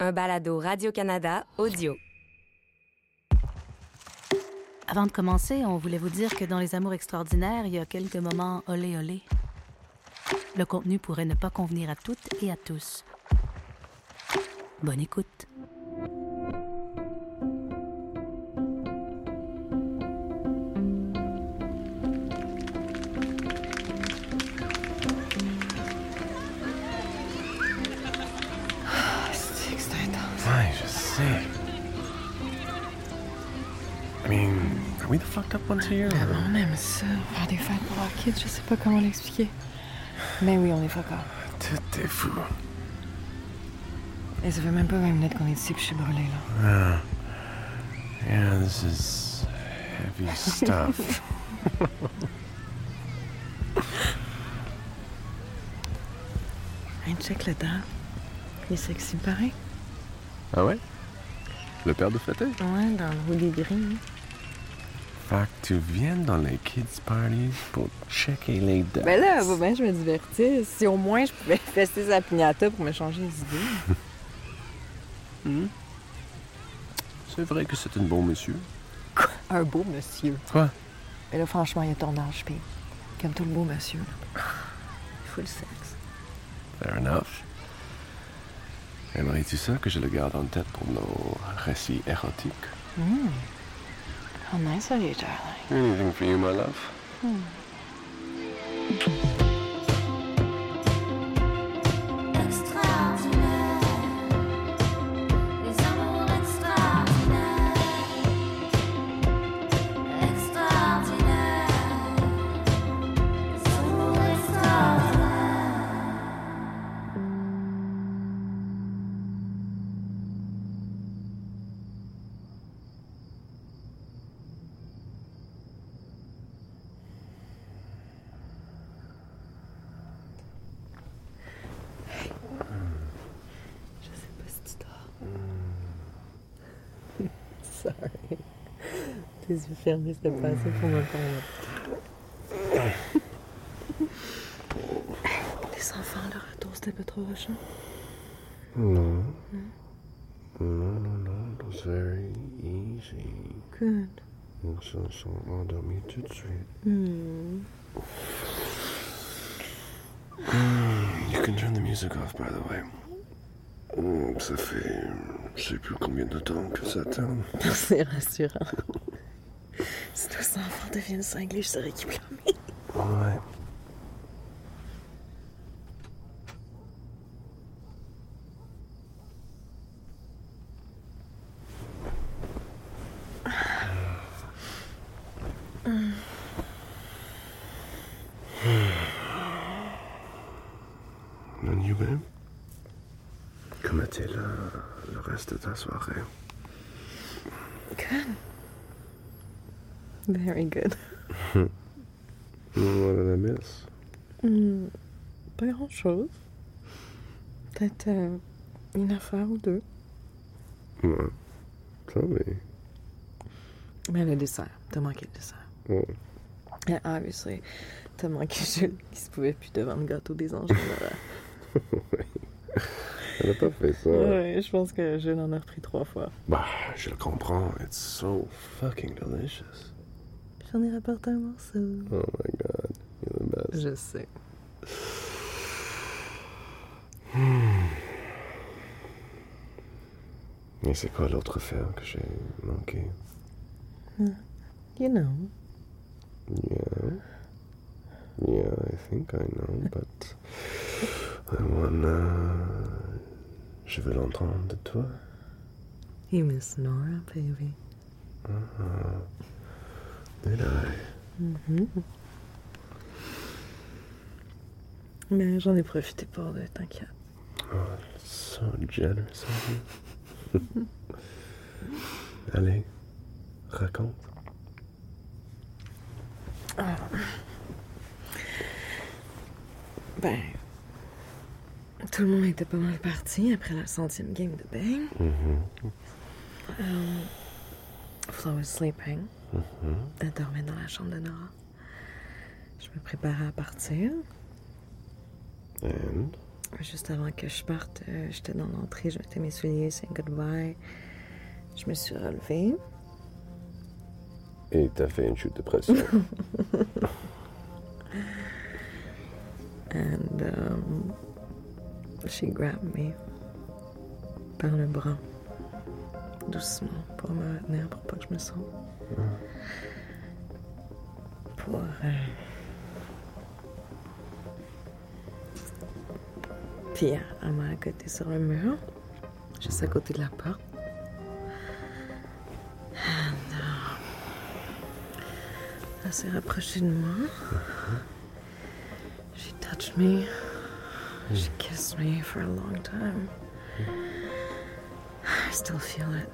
un balado Radio-Canada audio. Avant de commencer, on voulait vous dire que dans Les Amours extraordinaires, il y a quelques moments olé olé. Le contenu pourrait ne pas convenir à toutes et à tous. Bonne écoute. Fucked up ones here? Ah, or- On aime ça, faire des fêtes pour leurs kids, je sais pas comment l'expliquer. Mais oui, on est fuck up. Tout est fou. Et ça fait même pas 20 minutes qu'on est ici puis je suis brûlée là. Yeah, this is heavy stuff. Hey, check le dent. Il est sexy pareil. ah ouais? Le père de fêter? Ouais, dans le hoodie gris. hein. Fait que tu viens dans les kids' parties pour checker les dates. Ben là, va bien, je me divertis. Si au moins je pouvais fester sa pignata pour me changer les idées. C'est vrai que c'est un bon monsieur. Un beau monsieur. Quoi? Mais là, franchement, il a ton âge, puis comme tout le beau monsieur. là. Il faut le sexe. Fair enough. Aimerais-tu ça que je le garde en tête pour nos récits érotiques? How nice of you, darling. Anything for you, my love? Extraordinaire, Tes yeux fermés, c'était pas assez pour me prendre. Les enfants, le retour, c'était pas trop rushant? No. No, no, no. It was very easy. Good. Ils se sont endormis tout de suite. Hmm. You can turn the music off, by the way. Hmm, Ça fait... Je sais plus combien de temps que ça tourne. C'est rassurant. Si nos enfants deviennent cinglés, je serais qui. Ouais. And you, babe? Comment était le, le reste de ta soirée? Good. Very good. What did I miss? Hmm. Pas grand chose. Peut-être euh, une affaire ou deux. Ouais. Tell me. Mais le dessert. T'as manqué le dessert. Oh. And obviously, t'as manqué Jules qui se pouvait plus devant le gâteau des anges. Elle a pas fait ça. ouais, je pense que Jules en a repris trois fois. Bah, je le comprends. It's so fucking delicious. J'en ai rapporté un morceau. Oh my god. You're the best. Je sais. Et c'est quoi l'autre affaire que j'ai manqué? You know. Yeah. Yeah, I think I know, but I wanna... Je veux l'entendre de toi. You miss Nora, baby. Mais j'en ai profité pour deux, t'inquiète. Oh, so generous of you. Allez, raconte. Ben, tout le monde était pas mal parti après la centième game de bang. Um, Flo was sleeping. Elle dormait dans la chambre de Nora. Je me préparais à partir. And? Juste avant que je parte, euh, j'étais dans l'entrée, je mettais mes souliers, c'est goodbye. Je me suis relevée. Et t'as fait une chute de pression. And um, she grabbed me par le bras, doucement, pour me retenir, pour pas que je me sente. Pour. euh, Puis elle m'a accoté sur le mur, juste à côté de la porte. Elle s'est rapprochée de moi. She touched me. She kissed me for a long time. I still feel it.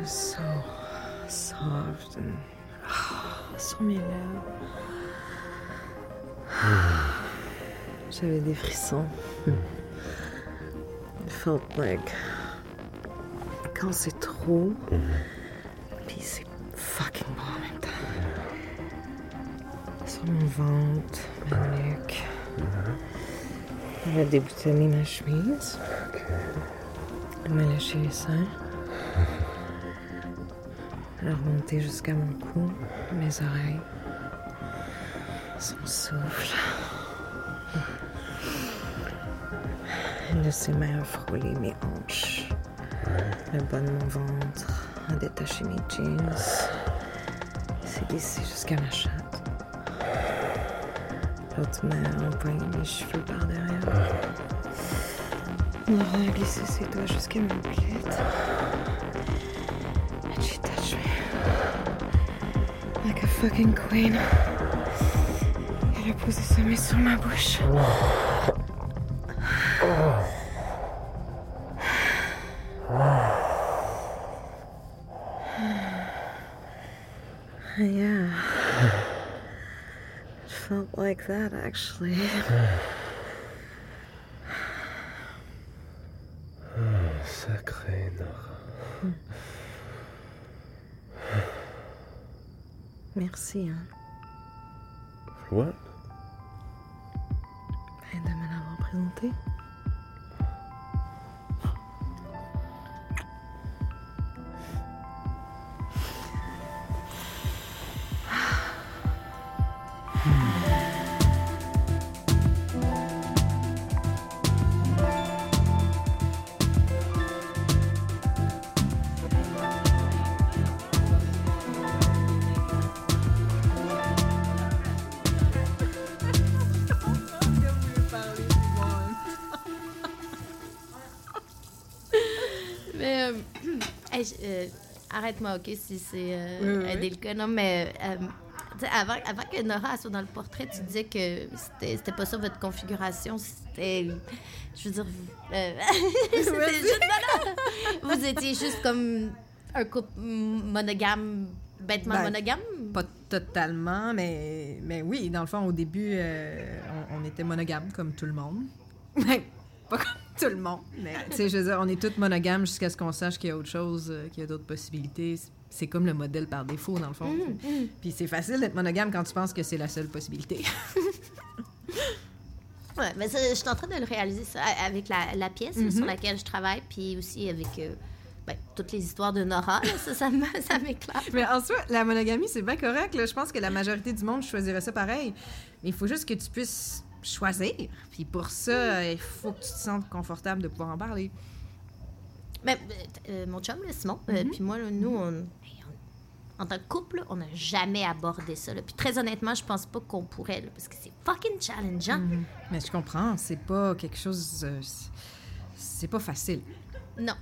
It's so soft and sur mes lèvres. J'avais des frissons. It felt like quand c'est trop, puis c'est fucking bon en même temps. Sur mon ventre, ma nuque. Elle a déboutonné ma chemise. Elle m'a lâché les seins. Elle a remonté jusqu'à mon cou, mes oreilles. Son souffle. A ses mains à frôler mes hanches. Le bas de mon ventre, a détaché mes jeans. s'est glissé jusqu'à ma chatte. L'autre main a empoigné mes cheveux par derrière. Laura a glissé ses doigts jusqu'à mon clit. Fucking queen. Elle a posé sa main sur ma bouche. Yeah. It felt like that actually. Sacré Nora. Merci, hein, What? ben, de me l'avoir présenté. Arrête-moi, OK, si c'est euh, Oui. Non, mais. euh, avant, avant que Nora soit dans le portrait, tu disais que c'était pas ça votre configuration. C'était. Je veux dire. euh, c'était juste. non, non. Vous étiez juste comme un couple monogame, bêtement Ben, monogame? Pas totalement, mais, mais oui, dans le fond, au début, euh, on, on était monogame comme tout le monde. Ben, pas comme tout le monde, mais tu sais, je veux dire, on est tous monogames jusqu'à ce qu'on sache qu'il y a autre chose, euh, qu'il y a d'autres possibilités. C'est comme le modèle par défaut, dans le fond. tu sais. Puis c'est facile d'être monogame quand tu penses que c'est la seule possibilité. Ouais, mais je suis en train de le réaliser ça avec la, la pièce là, sur laquelle je travaille, puis aussi avec euh, ben, toutes les histoires de Nora. là, ça, ça ça m'éclate. Mais en soi, la monogamie, c'est bien correct. là. Je pense que la majorité du monde choisirait ça pareil. Mais il faut juste que tu puisses choisir. Puis pour ça, il faut que tu te sentes confortable de pouvoir en parler. Mais, euh, mon chum, là, Simon, euh, puis moi, là, nous, on, en tant que couple, on n'a jamais abordé ça. là. Puis très honnêtement, je pense pas qu'on pourrait, là, parce que c'est fucking challengeant. Mais je comprends, c'est pas quelque chose. euh, c'est- c'est pas facile. Non.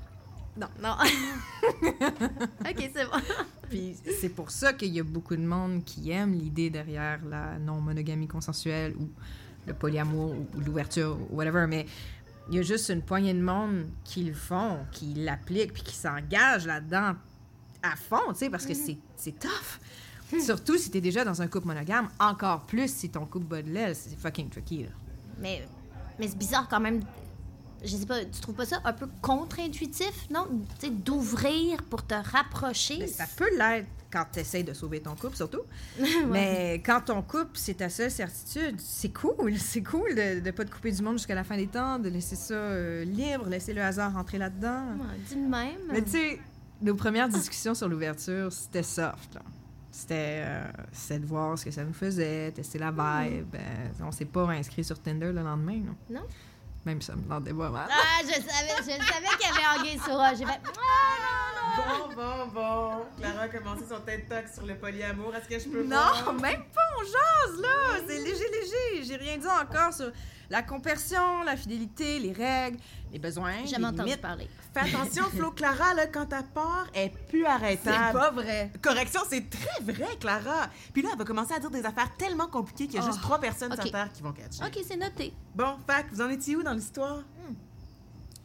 Non, non. OK, c'est bon. Puis c'est pour ça qu'il y a beaucoup de monde qui aime l'idée derrière la non-monogamie consensuelle ou le polyamour ou l'ouverture ou whatever. Mais il y a juste une poignée de monde qui le font, qui l'appliquent puis qui s'engagent là-dedans à fond, tu sais, parce que c'est c'est tough. Surtout si t'es déjà dans un couple monogame, encore plus si ton couple de l'aile, c'est fucking tricky. Là. Mais, mais c'est bizarre quand même. Je sais pas, tu trouves pas ça un peu contre-intuitif, non? Tu sais, d'ouvrir pour te rapprocher. Ça peut l'être quand tu essaies de sauver ton couple, surtout. Mais quand ton couple, c'est ta seule certitude, c'est cool. C'est cool de ne pas te couper du monde jusqu'à la fin des temps, de laisser ça euh, libre, laisser le hasard rentrer là-dedans. Ouais, Dis de même. Mais tu sais, nos premières discussions sur l'ouverture, c'était soft. là. C'était euh, de voir ce que ça nous faisait, tester la vibe. Euh, on s'est pas inscrit sur Tinder le lendemain, non? Non? Même ça me demandait vraiment. Ah, je savais, je savais qu'il y avait anguille sur. J'ai fait. Ah, Bon, bon, bon. Clara a commencé son TED Talk sur le polyamour. Est-ce que je peux Non, voir? même pas, on jase, là. C'est léger, léger. J'ai rien dit encore sur la compersion, la fidélité, les règles, les besoins, jamais entendu limites. parler. Fais attention, Flo. Clara, là, quand elle part, elle est plus C'est arrêtable. pas vrai. Correction, c'est très vrai, Clara. Puis là, elle va commencer à dire des affaires tellement compliquées qu'il y a juste Oh, trois personnes ok. sur Terre qui vont catcher. Ok, c'est noté. Bon, fac, vous en étiez où dans l'histoire?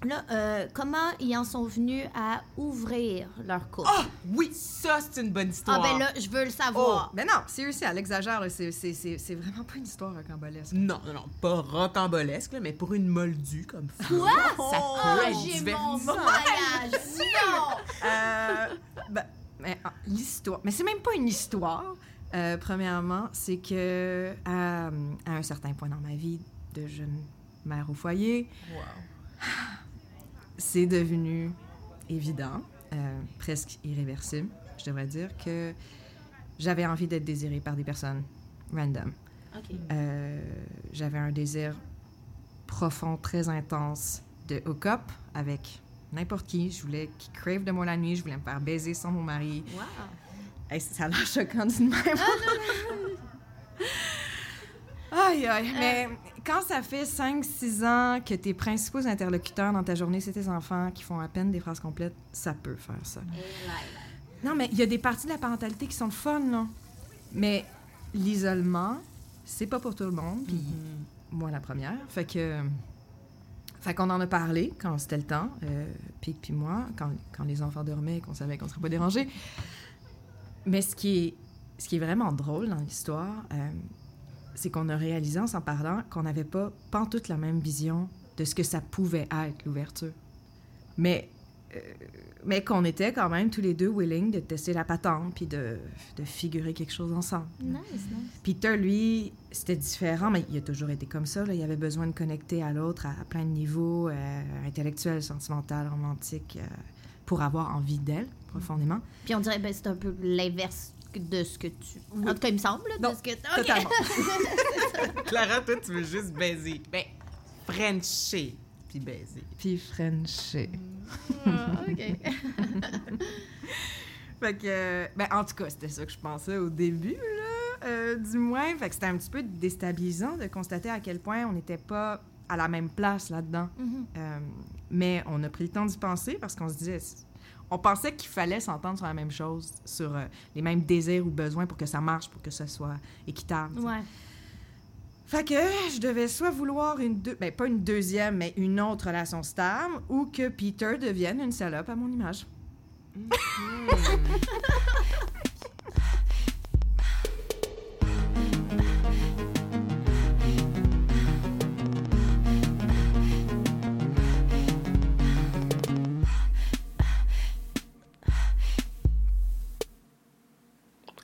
Là, euh, comment ils en sont venus à ouvrir leur couple? Oh, oui, ça, c'est une bonne ah, histoire. ben là, je veux le savoir. Mais non, seriously, elle exagère. C'est- C'est c'est- c'est vraiment pas une histoire rocambolesque. Non, non, non, pas rocambolesque, là, mais pour une moldue comme Quoi? ça Oh, peut être j'ai mon voyage! Non! Euh, ben, mais, ah, l'histoire. Mais c'est même pas une histoire. Euh, premièrement, c'est que à, à un certain point dans ma vie de jeune mère au foyer, c'est devenu évident, euh, presque irréversible, je devrais dire, que j'avais envie d'être désirée par des personnes random. Euh, j'avais un désir profond, très intense de hook-up avec n'importe qui. Je voulais qu'il crave de moi la nuit. Je voulais me faire baiser sans mon mari. Wow. Hey, ça a l'air choquant d'une même. aïe, aïe. Mais quand ça fait 5-6 ans que tes principaux interlocuteurs dans ta journée, c'est tes enfants qui font à peine des phrases complètes, ça peut faire ça. Non, mais il y a des parties de la parentalité qui sont le fun, là. Mais l'isolement, c'est pas pour tout le monde. Puis moi, la première. Fait que. Fait qu'on en a parlé quand c'était le temps, euh, Pic puis moi, quand, quand les enfants dormaient et qu'on savait qu'on serait pas dérangés. Mais ce qui est, ce qui est vraiment drôle dans l'histoire, euh, c'est qu'on a réalisé en s'en parlant qu'on n'avait pas pantoute la même vision de ce que ça pouvait être, l'ouverture. Mais, euh, mais qu'on était quand même tous les deux willing de tester la patente puis de, de figurer quelque chose ensemble. Nice, nice. Peter, lui, c'était différent, mais il a toujours été comme ça. là. Il avait besoin de connecter à l'autre à, à plein de niveaux, euh, intellectuel, sentimental, romantique, euh, pour avoir envie d'elle, profondément. Puis on dirait, ben, c'est un peu l'inverse de ce que tu. En tout cas, il me semble, là, Non, de ce que. Ok. Totalement. Clara, toi, tu veux juste baiser. Ben, Frencher, puis baiser. Puis Frenché. Ah, ok. Fait que, ben, en tout cas, c'était ça que je pensais au début, là, euh, du moins. Fait que c'était un petit peu déstabilisant de constater à quel point on n'était pas à la même place là-dedans. Mhm. Euh, mais on a pris le temps d'y penser parce qu'on se disait, on pensait qu'il fallait s'entendre sur la même chose, sur euh, les mêmes désirs ou besoins pour que ça marche, pour que ce soit équitable. Ouais. Fait que je devais soit vouloir une deux, ben pas une deuxième, mais une autre relation stable, ou que Peter devienne une salope à mon image.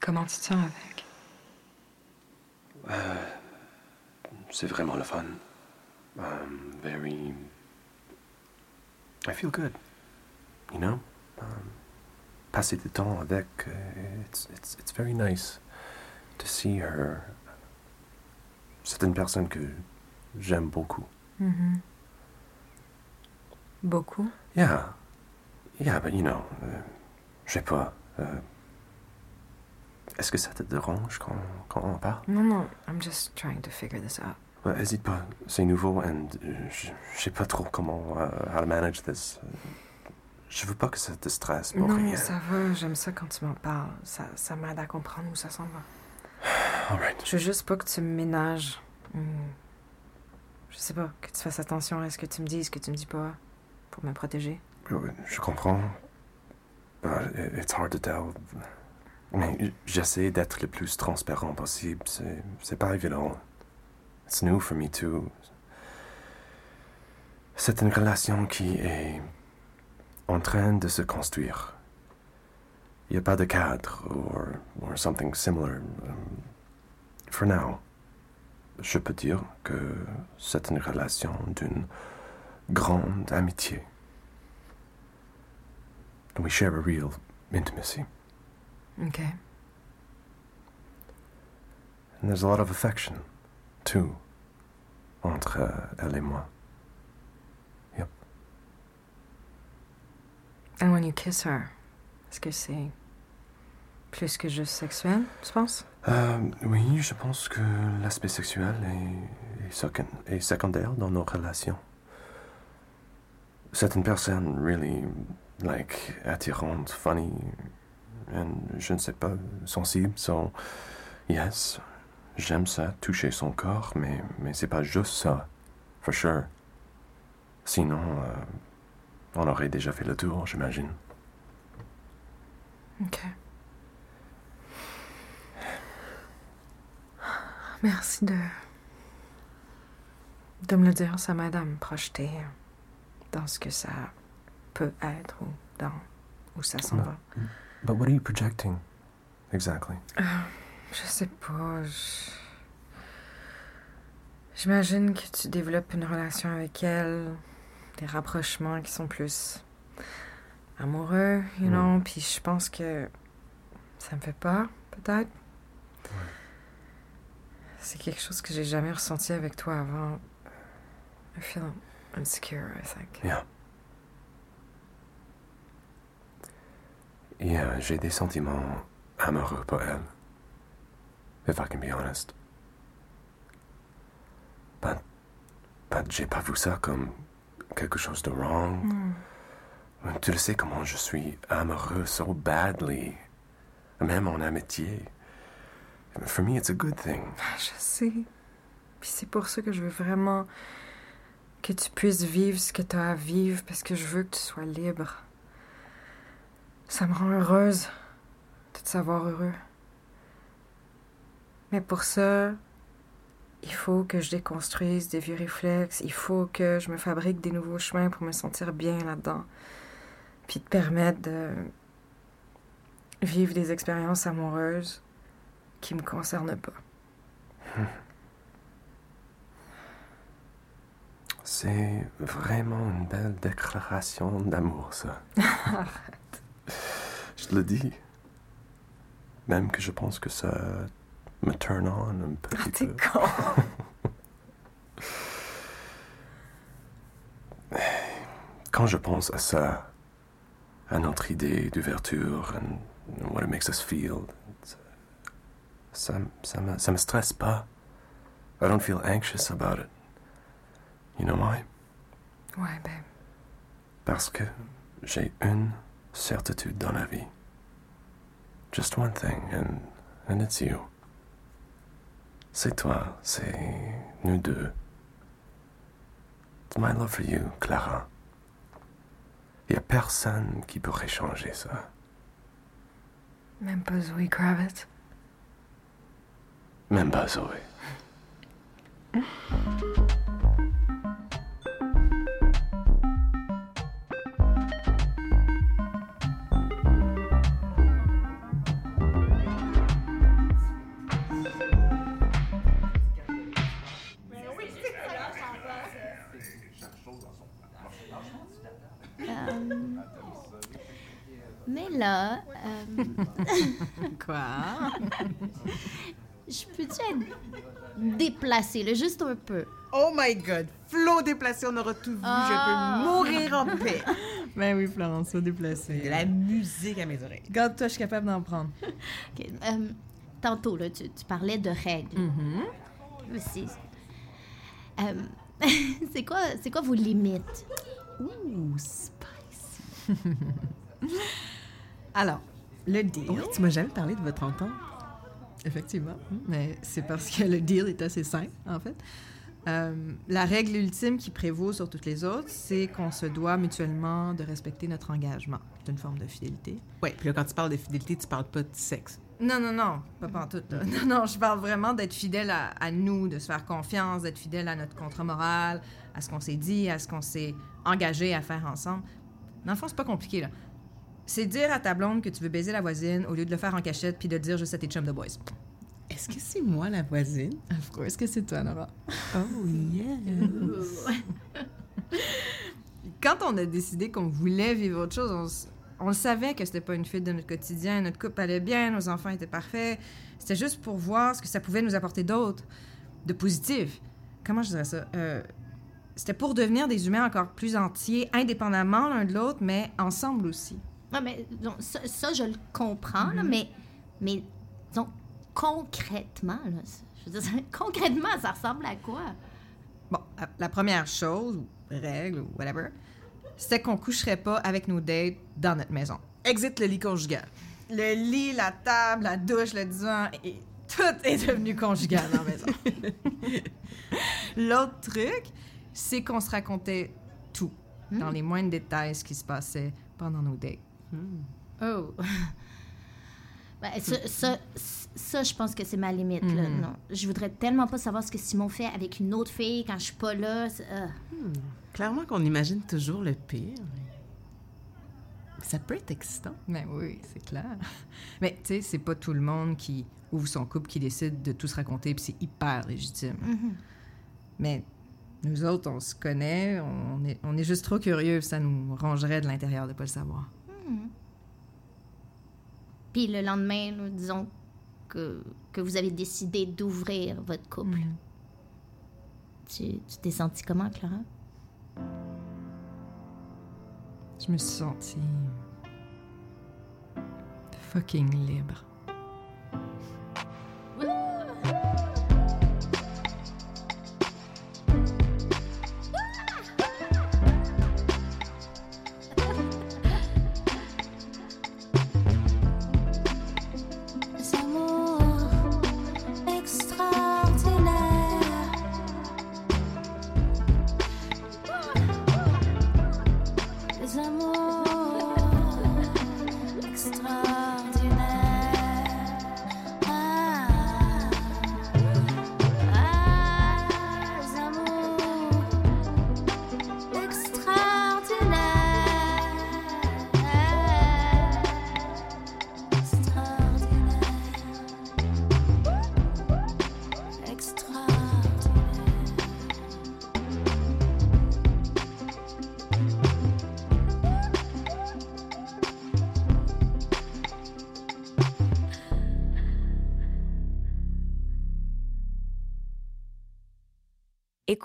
Comment tu te sens avec? C'est vraiment le fun. Um, very. I feel good. You know? Um, passer du temps avec, uh, it's, it's, it's very nice to see her. C'est une personne que j'aime beaucoup. Mhm. Beaucoup? Yeah. Yeah, but you know, euh, je sais pas. euh, Est-ce que ça te dérange quand, quand on parle? Non, non, I'm just trying to figure this out. Ouais, hésite pas, c'est nouveau et je je sais pas trop comment uh, how to manage this. Je veux pas que ça te stresse pour non, rien. ça va, j'aime ça quand tu m'en parles. Ça, ça m'aide à comprendre où ça s'en va. Alright. Je veux juste pas que tu me ménages. Hmm. Je sais pas, que tu fasses attention à ce que tu me dis, ce que tu me dis pas, pour me protéger. Je comprends. But it- it's hard to tell. Mais j'essaie d'être le plus transparent possible. C'est pas évident. It's new for me too. C'est une relation qui est en train de se construire. Il n'y a pas de cadre or, or something similar. Um, For now, je peux dire que c'est une relation d'une grande amitié. We share a real intimacy. OK. And there's a lot of affection, too, entre euh, elle et moi. And when you kiss her, est-ce que c'est plus que juste sexuel, tu penses? Euh, oui, je pense que l'aspect sexuel est, est second- est secondaire dans nos relations. C'est une personne really, like, attirante, funny, je ne sais pas, sensible, so, yes, j'aime ça, toucher son corps, mais, mais c'est pas juste ça, for sure. Sinon, euh, on aurait déjà fait le tour, j'imagine. OK. Merci de. de me le dire. Ça m'aide à me projeter dans ce que ça peut être ou dans où ça s'en va. But what are you projecting, exactly? Je sais pas. J'imagine que tu développes une relation avec elle, des rapprochements qui sont plus amoureux, you Mm. know, puis je pense que ça me fait peur, peut-être. C'est quelque chose que j'ai jamais ressenti avec toi avant. I feel insecure, I think. Yeah. Yeah, j'ai des sentiments amoureux pour elle. If I can be honest. But, but j'ai pas vu ça comme quelque chose de wrong. Mm. Tu le sais comment je suis amoureux so badly. Même en amitié. For me, it's a good thing. Je sais. Puis c'est pour ça que je veux vraiment que tu puisses vivre ce que tu as à vivre parce que je veux que tu sois libre. Ça me rend heureuse de te savoir heureux. Mais pour ça, il faut que je déconstruise des vieux réflexes. Il faut que je me fabrique des nouveaux chemins pour me sentir bien là-dedans. Puis te permettre de vivre des expériences amoureuses qui me concernent pas. C'est vraiment une belle déclaration d'amour, ça. Je le dis. Même que je pense que ça me turn on un petit Ah, T'es peu. con. Quand je pense à ça, à notre idée d'ouverture and what it makes us feel, ça, ça, me, ça me stresse pas. I don't feel anxious about it. You know why? Ouais, ben, Parce que j'ai une certitude dans la vie. Just one thing, and, and it's you. C'est toi, c'est nous deux. It's my love for you, Clara. Il a personne qui pourrait changer ça. même pas Zoe Kravitz. Même pas Zoé. là, euh, Quoi? je peux-tu être déplacée, là, juste un peu? Oh my god! Flo déplacé, on aura tout vu. Ah. Je peux mourir en paix. Ben oui, Florence, sois déplacée. De la musique à mes oreilles. Regarde-toi, je suis capable d'en prendre. Euh, tantôt, là, tu, tu parlais de règles. Mm-hmm. C'est euh, c'est quoi, c'est quoi vos limites? Ouh, spicy. Alors, le deal. Oui, tu m'as jamais parlé de votre entente. Effectivement. Mais c'est parce que le deal est assez simple, en fait. Euh, la règle ultime qui prévaut sur toutes les autres, c'est qu'on se doit mutuellement de respecter notre engagement. C'est une forme de fidélité. Oui, puis là, quand tu parles de fidélité, tu parles pas de sexe. Non, non, non, pas pantoute. Là. Non, non, je parle vraiment d'être fidèle à, à nous, de se faire confiance, d'être fidèle à notre contrat moral, à ce qu'on s'est dit, à ce qu'on s'est engagé à faire ensemble. Dans le fond, c'est pas compliqué, là. C'est dire à ta blonde que tu veux baiser la voisine au lieu de le faire en cachette puis de dire juste à tes chums de boys. Est-ce que c'est moi la voisine? Of course que c'est toi, Nora? Oh, yeah. Quand on a décidé qu'on voulait vivre autre chose, on, on savait que c'était pas une fuite de notre quotidien. Notre couple allait bien, nos enfants étaient parfaits. C'était juste pour voir ce que ça pouvait nous apporter d'autre, de positif. Comment je dirais ça? Euh, c'était pour devenir des humains encore plus entiers, indépendamment l'un de l'autre, mais ensemble aussi. Ouais, mais donc, ça, ça, je le comprends, là, mais, mais donc, concrètement, là, ça- je veux dire, concrètement, ça ressemble à quoi? Bon, la- la première chose, ou règle, ou whatever, c'était qu'on coucherait pas avec nos dates dans notre maison. Exit le lit conjugal. Le lit, la table, la douche, le divan, et tout est devenu conjugal dans la maison. L'autre truc, c'est qu'on se racontait tout, dans les moindres détails, ce qui se passait pendant nos dates. Oh. Ben, ça, ça, ça, je pense que c'est ma limite, là. Non. Je voudrais tellement pas savoir ce que Simon fait avec une autre fille quand je suis pas là. ah. Clairement qu'on imagine toujours le pire. Ça peut être excitant. Ben oui, c'est clair. Mais tu sais, c'est pas tout le monde qui ouvre son couple qui décide de tout se raconter, puis c'est hyper légitime. Mais nous autres, on se connaît, on est, on est juste trop curieux, ça nous rangerait de l'intérieur de pas le savoir. Puis le lendemain, nous disons que, que vous avez décidé d'ouvrir votre couple. Tu tu t'es senti comment, Clara? Je me suis sentie fucking libre.